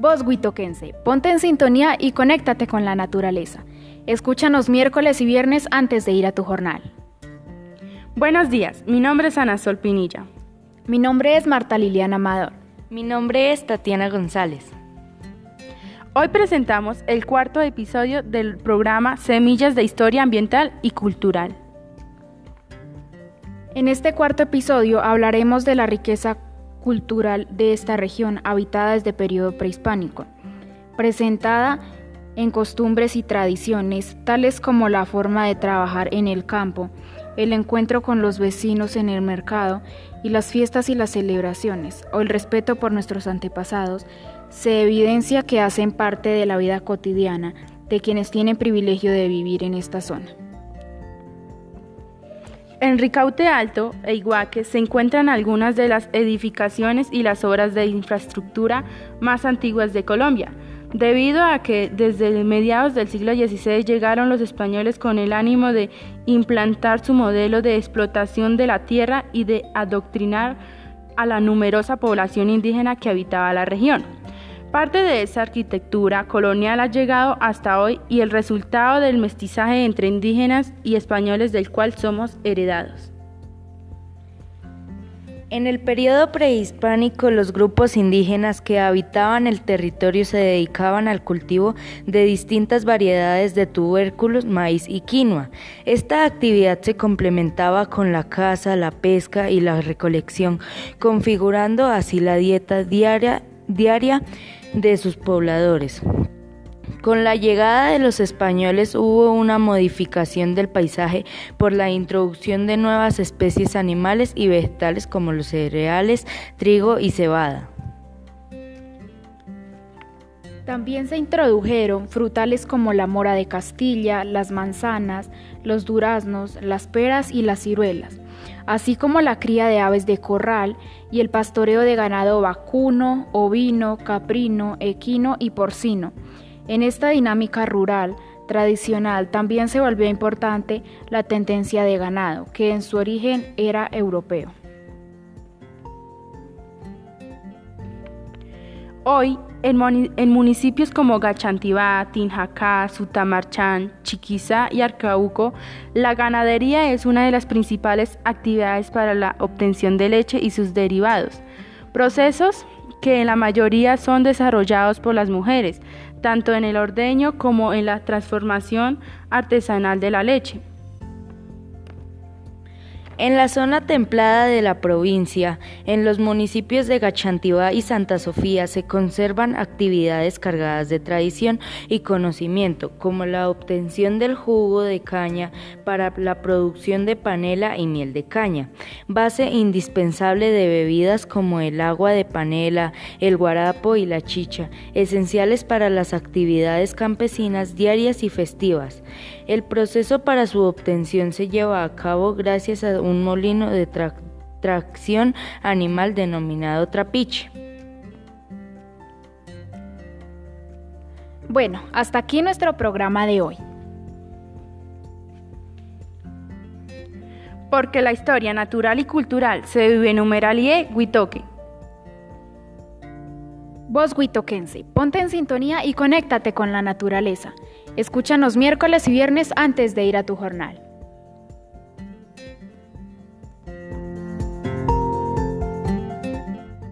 Vos, Huitoquense, ponte en sintonía y conéctate con la naturaleza. Escúchanos miércoles y viernes antes de ir a tu jornal. Buenos días, mi nombre es Ana Sol Pinilla. Mi nombre es Marta Liliana Amador. Mi nombre es Tatiana González. Hoy presentamos el cuarto episodio del programa Semillas de Historia Ambiental y Cultural. En este cuarto episodio hablaremos de la riqueza cultural de esta región habitada desde periodo prehispánico, presentada en costumbres y tradiciones tales como la forma de trabajar en el campo, el encuentro con los vecinos en el mercado y las fiestas y las celebraciones, o el respeto por nuestros antepasados, se evidencia que hacen parte de la vida cotidiana de quienes tienen privilegio de vivir en esta zona. En Ricaute Alto e Iguaque se encuentran algunas de las edificaciones y las obras de infraestructura más antiguas de Colombia, debido a que desde mediados del siglo XVI llegaron los españoles con el ánimo de implantar su modelo de explotación de la tierra y de adoctrinar a la numerosa población indígena que habitaba la región. Parte de esa arquitectura colonial ha llegado hasta hoy y el resultado del mestizaje entre indígenas y españoles del cual somos heredados. En el periodo prehispánico, los grupos indígenas que habitaban el territorio se dedicaban al cultivo de distintas variedades de tubérculos, maíz y quinoa. Esta actividad se complementaba con la caza, la pesca y la recolección, configurando así la dieta diaria, diaria de sus pobladores. Con la llegada de los españoles hubo una modificación del paisaje por la introducción de nuevas especies animales y vegetales como los cereales, trigo y cebada. También se introdujeron frutales como la mora de Castilla, las manzanas, los duraznos, las peras y las ciruelas, así como la cría de aves de corral y el pastoreo de ganado vacuno, ovino, caprino, equino y porcino. En esta dinámica rural tradicional también se volvió importante la tendencia de ganado, que en su origen era europeo. Hoy, en, municipios como Gachantibá, Tinjacá, Sutamarchán, Chiquiza y Arcauco, la ganadería es una de las principales actividades para la obtención de leche y sus derivados, procesos que en la mayoría son desarrollados por las mujeres, tanto en el ordeño como en la transformación artesanal de la leche. En la zona templada de la provincia, en los municipios de Gachantibá y Santa Sofía, se conservan actividades cargadas de tradición y conocimiento, como la obtención del jugo de caña para la producción de panela y miel de caña, base indispensable de bebidas como el agua de panela, el guarapo y la chicha, esenciales para las actividades campesinas diarias y festivas. El proceso para su obtención se lleva a cabo gracias a un molino de tracción animal denominado trapiche. Bueno, hasta aquí nuestro programa de hoy. Porque la historia natural y cultural se vive en Humeralie, Huitoque. Vos, Huitoquense, ponte en sintonía y conéctate con la naturaleza. Escúchanos miércoles y viernes antes de ir a tu jornal.